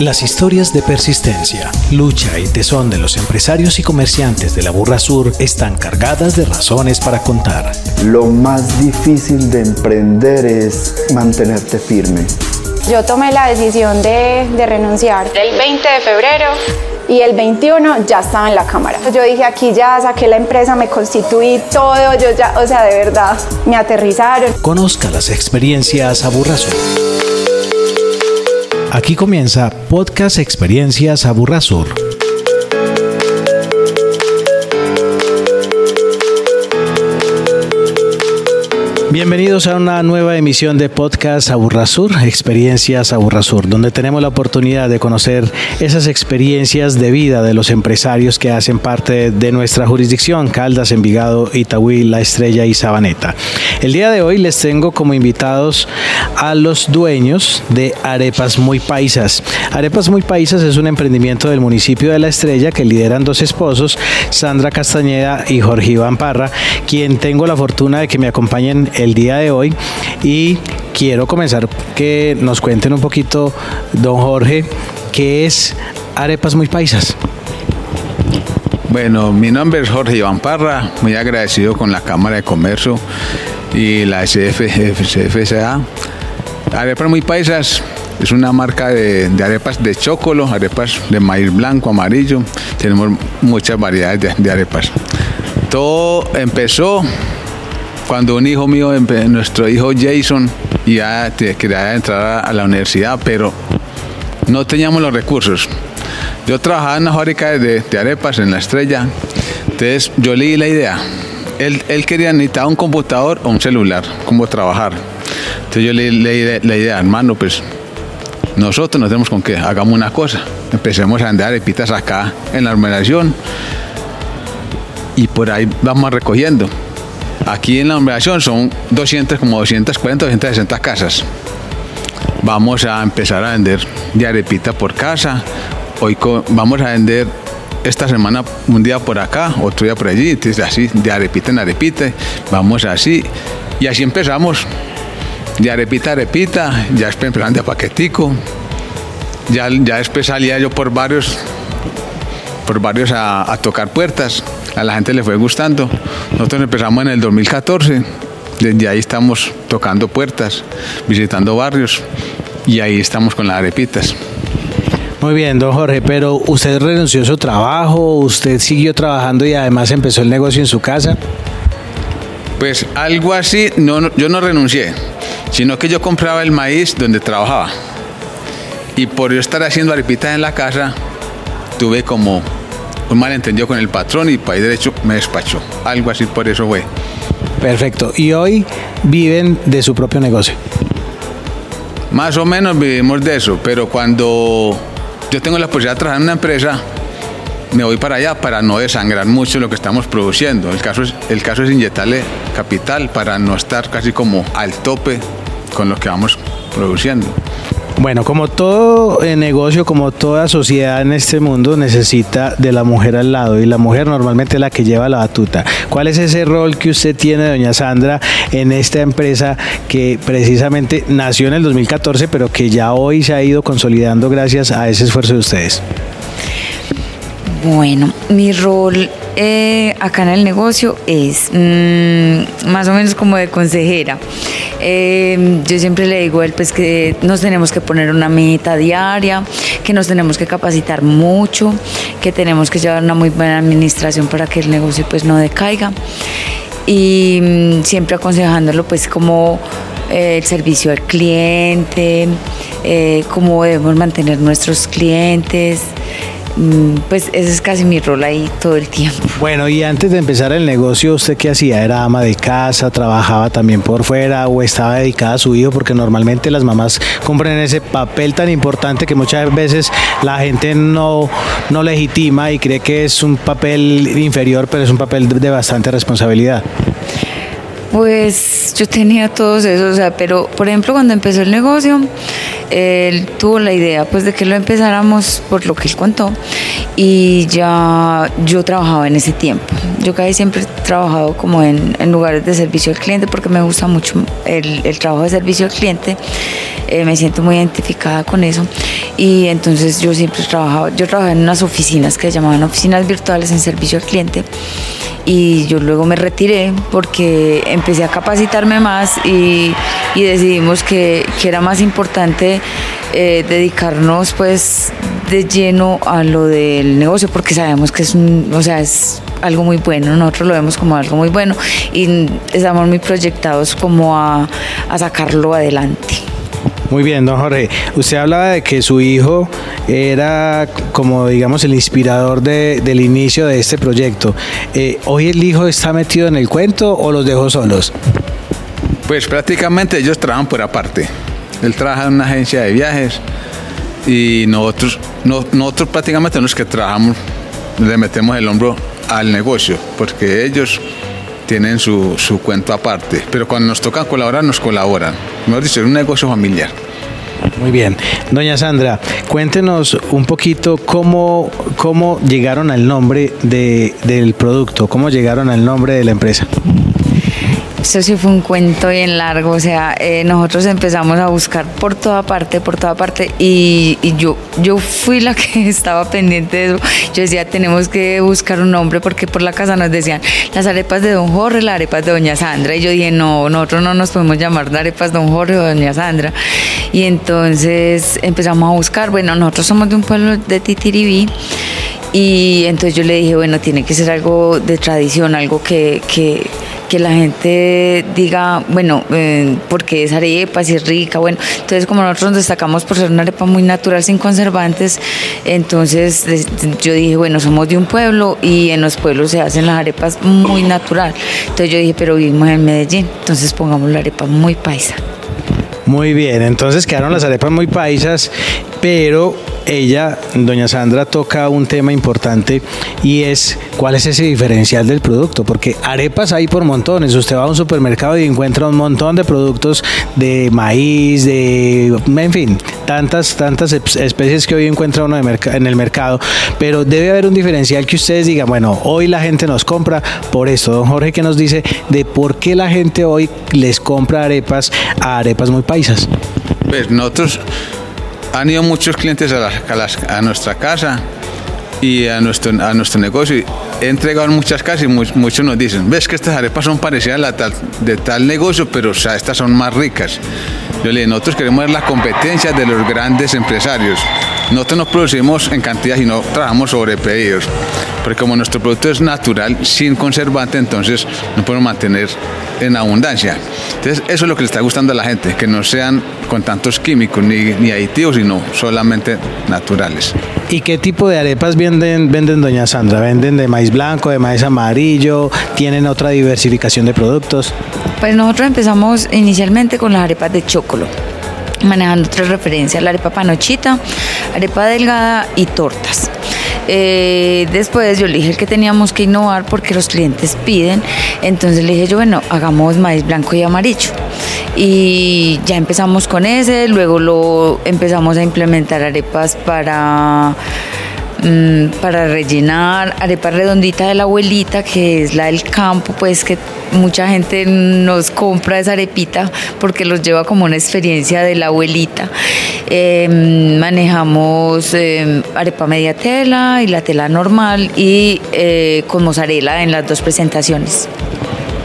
Las historias de persistencia, lucha y tesón de los empresarios y comerciantes de la Burra Sur están cargadas de razones para contar. Lo más difícil de emprender es mantenerte firme. Yo tomé la decisión de, de renunciar el 20 de febrero y el 21 ya estaba en la cámara. Yo dije aquí ya saqué la empresa, me constituí todo, yo ya, o sea, de verdad, me aterrizaron. Conozca las experiencias a Burra Sur. Aquí comienza Podcast Experiencias Aburrasur. Bienvenidos a una nueva emisión de Podcast Aburrasur, Experiencias Aburrasur, donde tenemos la oportunidad de conocer esas experiencias de vida de los empresarios que hacen parte de nuestra jurisdicción, Caldas, Envigado, Itagüí, La Estrella y Sabaneta. El día de hoy les tengo como invitados a los dueños de Arepas Muy Paisas. Arepas Muy Paisas es un emprendimiento del municipio de La Estrella que lideran dos esposos, Sandra Castañeda y Jorge Iván Parra, quien tengo la fortuna de que me acompañen el día de hoy y quiero comenzar que nos cuenten un poquito, don Jorge, qué es Arepas Muy Paisas. Bueno, mi nombre es Jorge Iván Parra, muy agradecido con la Cámara de Comercio y la SFCA. Arepas Muy Paisas es una marca de, arepas de chocolo, arepas de maíz blanco, amarillo. Tenemos muchas variedades de, de arepas. Todo empezó cuando un hijo mío, nuestro hijo Jason, ya quería entrar a la universidad, pero no teníamos los recursos. Yo trabajaba en una fábrica de, arepas en la estrella, entonces yo leí la idea. Él, quería necesitar un computador o un celular, como trabajar. Entonces yo leí, leí la idea, hermano, pues nosotros nos tenemos con que hagamos una cosa. Empecemos a vender arepitas acá en la organización y por ahí vamos recogiendo. Aquí en la numeración son 200, como 240, 260 casas. Vamos a empezar a vender de arepita por casa. Hoy vamos a vender esta semana un día por acá, otro día por allí, entonces así, de arepita en arepita, vamos así, y así empezamos, de arepita arepita, ya después empezando de paquetico, ya, ya después salía yo por varios, por varios a tocar puertas, a la gente le fue gustando. Nosotros empezamos en el 2014, desde ahí estamos tocando puertas, visitando barrios y ahí estamos con las arepitas. Muy bien, don Jorge, pero usted renunció a su trabajo, usted siguió trabajando y además empezó el negocio en su casa. Pues algo así, no, yo no renuncié, sino que yo compraba el maíz donde trabajaba. Y por yo estar haciendo arepitas en la casa, tuve como un malentendido con el patrón y país derecho me despachó. Algo así por eso fue. Perfecto. ¿Y hoy viven de su propio negocio? Más o menos vivimos de eso, pero cuando yo tengo la posibilidad de trabajar en una empresa, me voy para allá para no desangrar mucho lo que estamos produciendo. El caso es, el caso es inyectarle capital para no estar casi como al tope con lo que vamos produciendo. Bueno, como todo eh, negocio, como toda sociedad en este mundo necesita de la mujer al lado y la mujer normalmente es la que lleva la batuta. ¿Cuál es ese rol que usted tiene, doña Sandra, en esta empresa que precisamente nació en el 2014, pero que ya hoy se ha ido consolidando gracias a ese esfuerzo de ustedes? Bueno, mi rol eh, acá en el negocio es mm, más o menos como de consejera. Eh, yo siempre le digo a él pues que nos tenemos que poner una meta diaria, que nos tenemos que capacitar mucho, que tenemos que llevar una muy buena administración para que el negocio pues no decaiga y mm, siempre aconsejándolo pues como eh, el servicio al cliente, cómo debemos mantener nuestros clientes. Mm, pues ese es casi mi rol ahí todo el tiempo. Bueno, y antes de empezar el negocio, ¿usted qué hacía? ¿Era ama de casa? ¿Trabajaba también por fuera o estaba dedicada a su hijo? Porque normalmente las mamás cumplen ese papel tan importante que muchas veces la gente no, no legitima y cree que es un papel inferior, pero es un papel de bastante responsabilidad. Pues yo tenía todos esos, o sea, pero por ejemplo cuando empezó el negocio, él tuvo la idea pues de que lo empezáramos por lo que él contó y ya yo trabajaba en ese tiempo. Yo casi siempre trabajado como en, lugares de servicio al cliente porque me gusta mucho el, el trabajo de servicio al cliente. Eh, me siento muy identificada con eso y entonces yo siempre trabajaba, yo trabajaba en unas oficinas que se llamaban oficinas virtuales en servicio al cliente y yo luego me retiré porque empecé a capacitarme más y, y decidimos que, que, era más importante eh, dedicarnos pues de lleno a lo del negocio porque sabemos que es un, o sea, es algo muy bueno, nosotros lo vemos como algo muy bueno y estamos muy proyectados como a, a sacarlo adelante. Muy bien, don Jorge. Usted hablaba de que su hijo era como, digamos, el inspirador del inicio de este proyecto. Eh, ¿Hoy el hijo está metido en el cuento o los dejó solos? Pues prácticamente ellos trabajan por aparte. Él trabaja en una agencia de viajes y nosotros, nosotros prácticamente los que trabajamos le metemos el hombro al negocio, porque ellos tienen su, su cuento aparte, pero cuando nos toca colaborar, nos colaboran. Mejor dicho, es un negocio familiar. Muy bien. Doña Sandra, cuéntenos un poquito cómo, cómo llegaron al nombre de, del producto, cómo llegaron al nombre de la empresa. Eso sí fue un cuento bien largo, o sea, eh, nosotros empezamos a buscar por toda parte, por toda parte, y, yo, yo fui la que estaba pendiente de eso. Yo decía, tenemos que buscar un nombre, porque por la casa nos decían las arepas de Don Jorge, las arepas de Doña Sandra, y yo dije, no, nosotros no nos podemos llamar arepas Don Jorge o Doña Sandra. Y entonces empezamos a buscar, bueno, nosotros somos de un pueblo de Titiribí, y entonces yo le dije, bueno, tiene que ser algo de tradición, algo que, que que la gente diga, bueno, eh, porque es arepa, si es rica, bueno, entonces como nosotros nos destacamos por ser una arepa muy natural, sin conservantes, entonces yo dije, bueno, somos de un pueblo y en los pueblos se hacen las arepas muy natural, entonces yo dije, pero vivimos en Medellín, entonces pongamos la arepa muy paisa. Muy bien, entonces quedaron las arepas muy paisas, pero ella, doña Sandra, toca un tema importante y es cuál es ese diferencial del producto, porque arepas hay por montones. Usted va a un supermercado y encuentra un montón de productos de maíz, de, en fin, tantas, tantas especies que hoy encuentra uno en el mercado, pero debe haber un diferencial que ustedes digan, bueno, hoy la gente nos compra por esto. Don Jorge, ¿qué nos dice de por qué la gente hoy les compra arepas a arepas muy paisas? Pues nosotros han ido muchos clientes a, nuestra casa y a nuestro, negocio. He entregado en muchas casas y muchos nos dicen, ves que estas arepas son parecidas a la tal, de tal negocio, pero estas son más ricas. Yo le digo, nosotros queremos ver la competencia de los grandes empresarios. Nosotros no producimos en cantidad, sino trabajamos sobre pedidos. Porque como nuestro producto es natural, sin conservante, entonces no podemos mantener en abundancia. Entonces, eso es lo que le está gustando a la gente, que no sean con tantos químicos ni, ni aditivos, sino solamente naturales. ¿Y qué tipo de arepas venden, venden, doña Sandra? ¿Venden de maíz blanco, de maíz amarillo? ¿Tienen otra diversificación de productos? Pues nosotros empezamos inicialmente con las arepas de chocolo manejando tres referencias, la arepa panochita, arepa delgada y tortas. Eh, después yo le dije que teníamos que innovar porque los clientes piden. Entonces le dije yo, bueno, hagamos maíz blanco y amarillo. Y ya empezamos con ese, luego lo empezamos a implementar arepas para para rellenar, arepa redondita de la abuelita, que es la del campo, pues que mucha gente nos compra esa arepita porque los lleva como una experiencia de la abuelita. Em, manejamos em, arepa media tela y la tela normal y eh, con mozzarella en las dos presentaciones.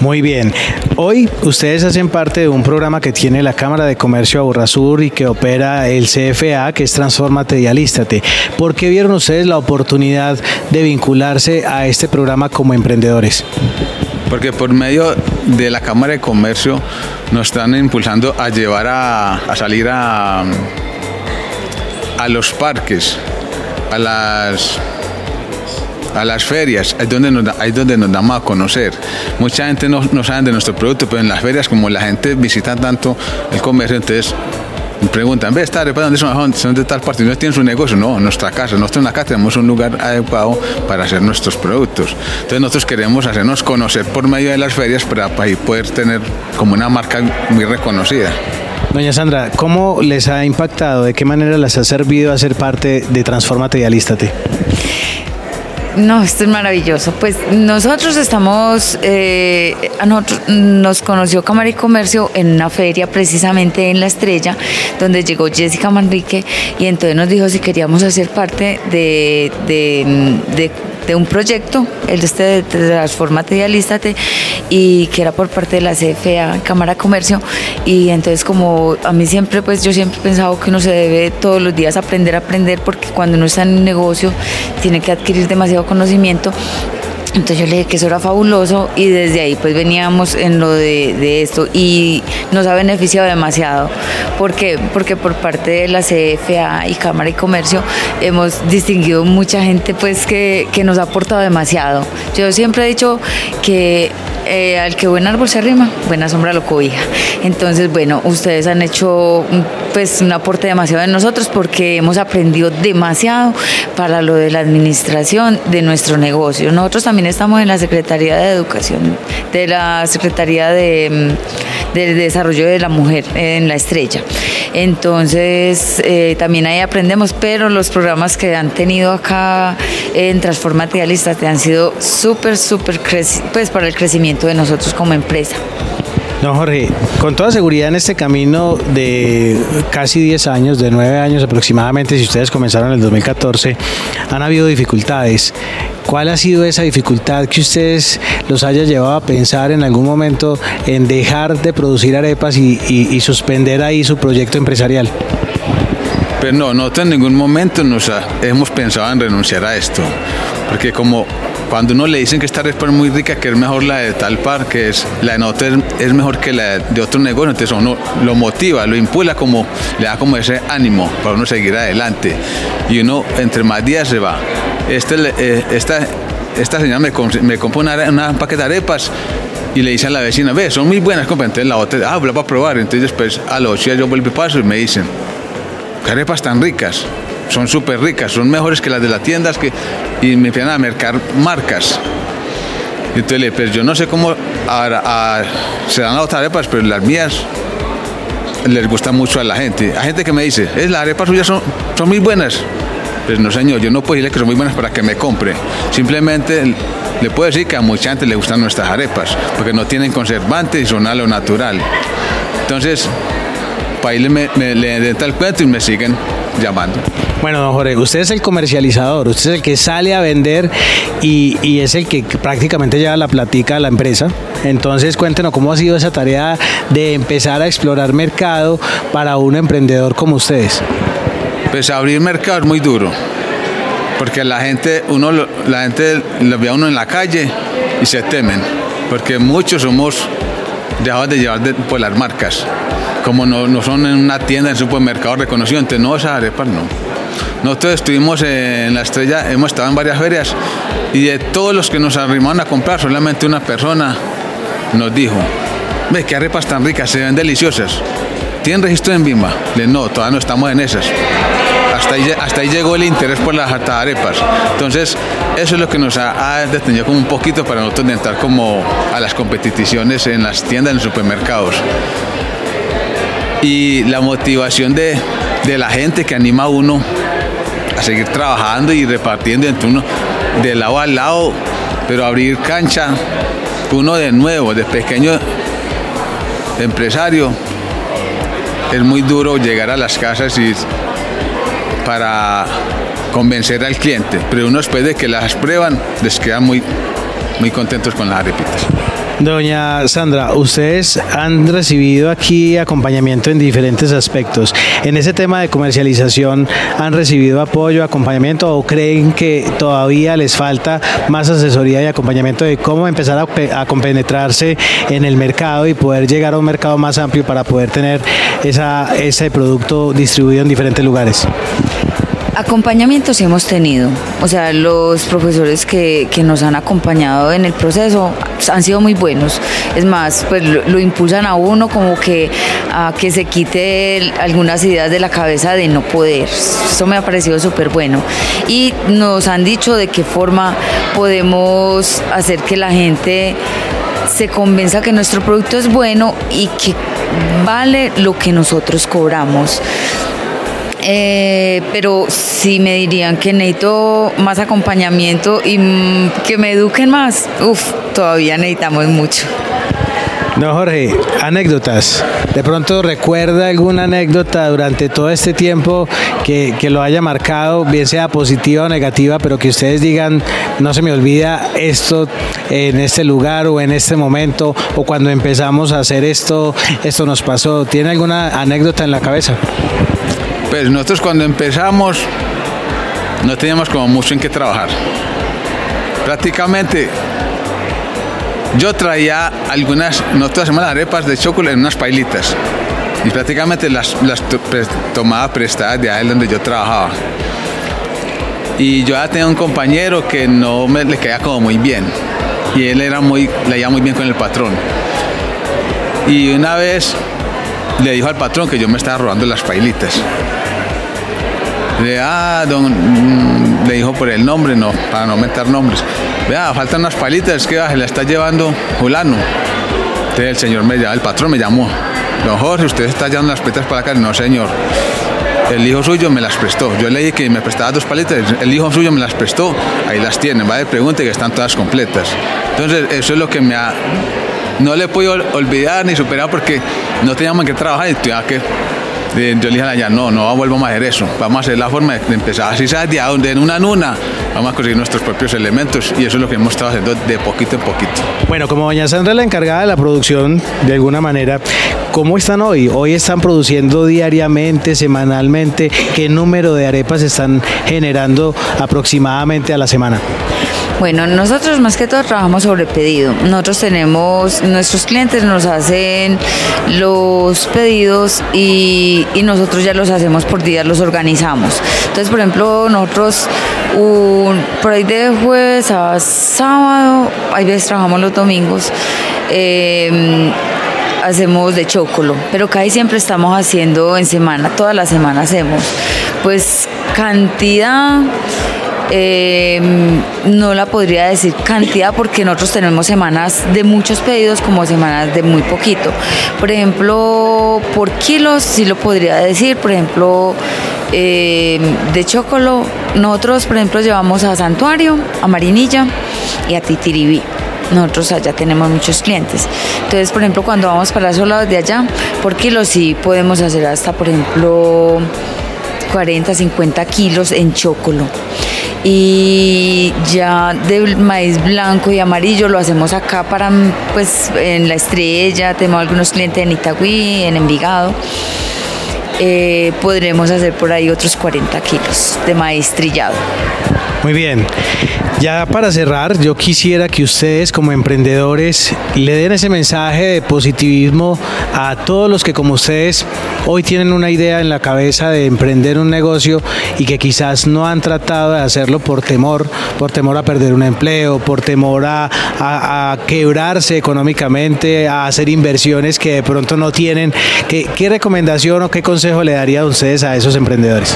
Muy bien. Hoy ustedes hacen parte de un programa que tiene la Cámara de Comercio Aburrasur y que opera el CFA, que es Transformate y. ¿Por qué vieron ustedes la oportunidad de vincularse a este programa como emprendedores? Porque por medio de la Cámara de Comercio nos están impulsando a llevar a, a salir a, a los parques, a las a las ferias, es donde nos, ahí donde nos damos a conocer. Mucha gente no, no sabe de nuestro producto, pero en las ferias, como la gente visita tanto el comercio, entonces preguntan, ¿ves esta arepa dónde son? ¿Son de tal parte? ¿No tienen su negocio? No, nuestra casa. Nosotros en la casa tenemos un lugar adecuado para hacer nuestros productos. Entonces nosotros queremos hacernos conocer por medio de las ferias para, para poder tener como una marca muy reconocida. Doña Sandra, ¿cómo les ha impactado? ¿De qué manera les ha servido a ser parte de Transformate y Alístate? No, esto es maravilloso. Pues nosotros estamos, eh, a nosotros nos conoció Cámara y Comercio en una feria precisamente en La Estrella, donde llegó Jessica Manrique y entonces nos dijo si queríamos hacer parte de, de de un proyecto, el de este de Transformate y Alístate, y que era por parte de la CFA, Cámara de Comercio, y entonces como a mí siempre, pues yo siempre he pensado que uno se debe todos los días aprender aprender, porque cuando uno está en un negocio tiene que adquirir demasiado conocimiento entonces yo le dije que eso era fabuloso y desde ahí pues veníamos en lo de, esto y nos ha beneficiado demasiado. ¿Por qué? Porque por parte de la CFA y Cámara y Comercio hemos distinguido mucha gente pues que, que nos ha aportado demasiado. Yo siempre he dicho que eh, al que buen árbol se arrima, buena sombra lo cobija. Entonces, bueno, ustedes han hecho pues un aporte demasiado de nosotros porque hemos aprendido demasiado para lo de la administración de nuestro negocio. Nosotros también estamos en la Secretaría de Educación, de la Secretaría de, mm, Desarrollo de la Mujer en la Estrella. Entonces, eh, también ahí aprendemos, pero los programas que han tenido acá en Transformate han sido súper, súper, pues para el crecimiento de nosotros como empresa. Don Jorge, con toda seguridad en este camino de casi 10 años, de 9 años aproximadamente, si ustedes comenzaron en el 2014, han habido dificultades. ¿Cuál ha sido esa dificultad que ustedes los haya llevado a pensar en algún momento en dejar de producir arepas y, suspender ahí su proyecto empresarial? Pues no, no en ningún momento nos hemos pensado en renunciar a esto, porque como cuando uno le dicen que esta arepa es muy rica, que es mejor la de tal par, que es la de nosotros es mejor que la de otro negocio, entonces uno lo motiva, lo impulsa como, le da como ese ánimo para uno seguir adelante. Y uno entre más días se va. Este, eh, esta, señora me, me compró una, paquete de arepas y le dice a la vecina, ve, son muy buenas, compra. Entonces la otra, ah, la va a probar. Entonces después a los días yo vuelvo y paso y me dicen, ¿qué arepas tan ricas? Son súper ricas, son mejores que las de las tiendas que, y me empiezan a mercar marcas. Entonces le pues yo no sé cómo se dan las otras arepas, pero las mías les gustan mucho a la gente. Hay gente que me dice, es las arepas suyas son, son muy buenas. Pues no señor, yo no puedo decirle que son muy buenas para que me compre. Simplemente le puedo decir que a mucha gente le gustan nuestras arepas, porque no tienen conservantes y son a lo natural. Entonces, para irle me, le tal cuento y me siguen llamando. Bueno, don Jorge, usted es el comercializador, usted es el que sale a vender y, es el que prácticamente lleva la platica a la empresa. Entonces, cuéntenos cómo ha sido esa tarea de empezar a explorar mercado para un emprendedor como ustedes. Pues abrir mercado es muy duro, porque la gente, uno, la gente lo ve a uno en la calle y se temen, porque muchos somos dejados de llevar por las marcas como no, son en una tienda, en supermercado reconocido, entonces no, esas arepas no. Nosotros estuvimos en la estrella, hemos estado en varias ferias y de todos los que nos arrimaron a comprar, solamente una persona nos dijo, ve qué arepas tan ricas, se ven deliciosas. ¿Tienen registro en Bimba? Le no, todavía no estamos en esas. Hasta ahí, llegó el interés por las arepas. Entonces, eso es lo que nos ha, detenido como un poquito para nosotros entrar como a las competiciones en las tiendas, en los supermercados y la motivación de, la gente que anima a uno a seguir trabajando y repartiendo entre uno de lado a lado, pero abrir cancha, uno de nuevo, de pequeño empresario, es muy duro llegar a las casas y para convencer al cliente, pero uno después de que las prueban les quedan muy, muy contentos con las arepitas. Doña Sandra, ustedes han recibido aquí acompañamiento en diferentes aspectos. En ese tema de comercialización, ¿han recibido apoyo, acompañamiento o creen que todavía les falta más asesoría y acompañamiento de cómo empezar a, compenetrarse en el mercado y poder llegar a un mercado más amplio para poder tener esa, ese producto distribuido en diferentes lugares? Acompañamientos hemos tenido, o sea, los profesores que, nos han acompañado en el proceso han sido muy buenos. Es más, pues lo, impulsan a uno como que a que se quite algunas ideas de la cabeza de no poder. Eso me ha parecido súper bueno. Y nos han dicho de qué forma podemos hacer que la gente se convenza que nuestro producto es bueno y que vale lo que nosotros cobramos Eh, pero si me dirían que necesito más acompañamiento y mm, que me eduquen más, uff, todavía necesitamos mucho. No, Jorge, anécdotas. De pronto recuerda alguna anécdota durante todo este tiempo que, que, lo haya marcado, bien sea positiva o negativa, pero que ustedes digan, no se me olvida esto en este lugar o en este momento, o cuando empezamos a hacer esto, esto nos pasó. ¿Tiene alguna anécdota en la cabeza? Pues nosotros cuando empezamos no teníamos como mucho en qué trabajar. Prácticamente yo traía algunas, no todas las arepas de chocolate en unas pailitas y prácticamente las, las tomaba prestadas de ahí donde yo trabajaba. Y yo ya tenía un compañero que no me le caía como muy bien y él era muy, le iba muy bien con el patrón. Y una vez le dijo al patrón que yo me estaba robando las pailitas. Le, ah, don, mm, le dijo por el nombre, no, para no meter nombres. Vea, faltan unas palitas, que se la está llevando Julano. El señor me llamó, el patrón me llamó. Don Jorge, ¿usted está llevando las palitas para acá? No, señor. El hijo suyo me las prestó. Yo le dije que me prestaba dos palitas. El hijo suyo me las prestó. Ahí las tiene. Va de pregunta que están todas completas. Entonces, eso es lo que me ha. No le puedo olvidar ni superar porque no teníamos que trabajar y tenía que yo le dije a ella, no, no vuelvo a hacer eso. Vamos a hacer la forma de empezar. Así sea de, de en una en una, vamos a conseguir nuestros propios elementos y eso es lo que hemos estado haciendo de poquito en poquito. Bueno, como doña Sandra es la encargada de la producción, de alguna manera, ¿cómo están hoy? Hoy están produciendo diariamente, semanalmente. ¿Qué número de arepas están generando aproximadamente a la semana? Bueno, nosotros más que todo trabajamos sobre pedido. Nosotros tenemos, nuestros clientes nos hacen los pedidos y, y nosotros ya los hacemos por días, los organizamos. Entonces, por ejemplo, nosotros por ahí de jueves a sábado, hay veces trabajamos los domingos. Eh, hacemos de chocolo, pero casi siempre estamos haciendo en semana, toda la semana hacemos. Pues cantidad eh, no la podría decir cantidad porque nosotros tenemos semanas de muchos pedidos como semanas de muy poquito. Por ejemplo, por kilos sí lo podría decir. Por ejemplo, eh, de chocolo, nosotros por ejemplo llevamos a Santuario, a Marinilla y a Titiribí nosotros allá tenemos muchos clientes. Entonces, por ejemplo, cuando vamos para esos lados de allá, por kilos sí podemos hacer hasta, por ejemplo, 40, 50 kilos en chocolo y ya del maíz blanco y amarillo lo hacemos acá para pues en la estrella, tenemos algunos clientes en Itagüí, en Envigado. Eh, podremos hacer por ahí otros 40 kilos de maíz trillado. Muy bien. Ya para cerrar, yo quisiera que ustedes como emprendedores le den ese mensaje de positivismo a todos los que como ustedes hoy tienen una idea en la cabeza de emprender un negocio y que quizás no han tratado de hacerlo por temor, por temor a perder un empleo, por temor a, a, quebrarse económicamente, a hacer inversiones que de pronto no tienen. ¿Qué, ¿Qué recomendación o qué consejo le daría a ustedes a esos emprendedores?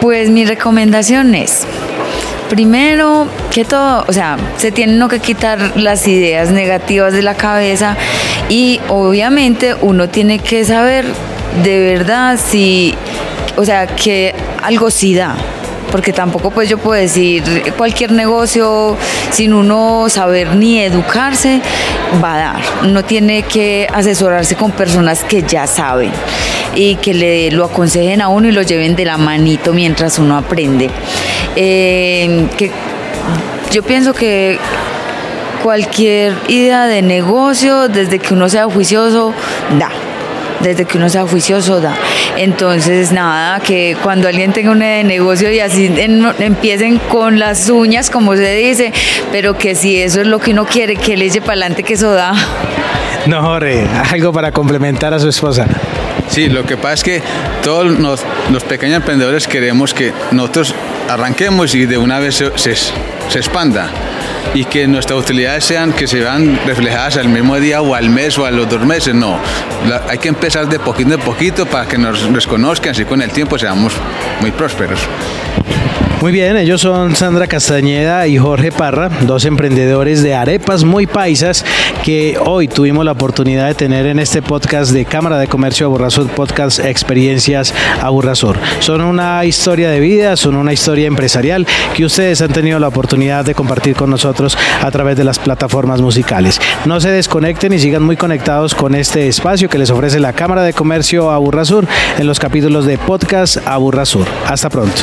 Pues mi recomendación es Primero que todo, o sea, se tienen que quitar las ideas negativas de la cabeza y obviamente uno tiene que saber de verdad si, o sea, que algo sí da, porque tampoco pues yo puedo decir cualquier negocio sin uno saber ni educarse va a dar. Uno tiene que asesorarse con personas que ya saben y que le lo aconsejen a uno y lo lleven de la manito mientras uno aprende. Eh, que yo pienso que cualquier idea de negocio, desde que uno sea juicioso, da. Desde que uno sea juicioso, da. Entonces, nada, que cuando alguien tenga de negocio y así empiecen con las uñas, como se dice, pero que si eso es lo que uno quiere, que le eche para adelante, que eso da. No, Jorge, algo para complementar a su esposa. Sí, lo que pasa es que todos los, los pequeños emprendedores queremos que nosotros arranquemos y de una vez se, se, se expanda y que nuestras utilidades sean que se vean reflejadas al mismo día o al mes o a los dos meses, no. Hay que empezar de poquito en poquito para que nos reconozcan y con el tiempo seamos muy prósperos. Muy bien, ellos son Sandra Castañeda y Jorge Parra, dos emprendedores de arepas muy paisas que hoy tuvimos la oportunidad de tener en este podcast de Cámara de Comercio Aburrasur, podcast Experiencias Aburrasur. Son una historia de vida, son una historia empresarial que ustedes han tenido la oportunidad de compartir con nosotros a través de las plataformas musicales. No se desconecten y sigan muy conectados con este espacio que les ofrece la Cámara de Comercio Aburrasur en los capítulos de podcast Aburrasur. Hasta pronto.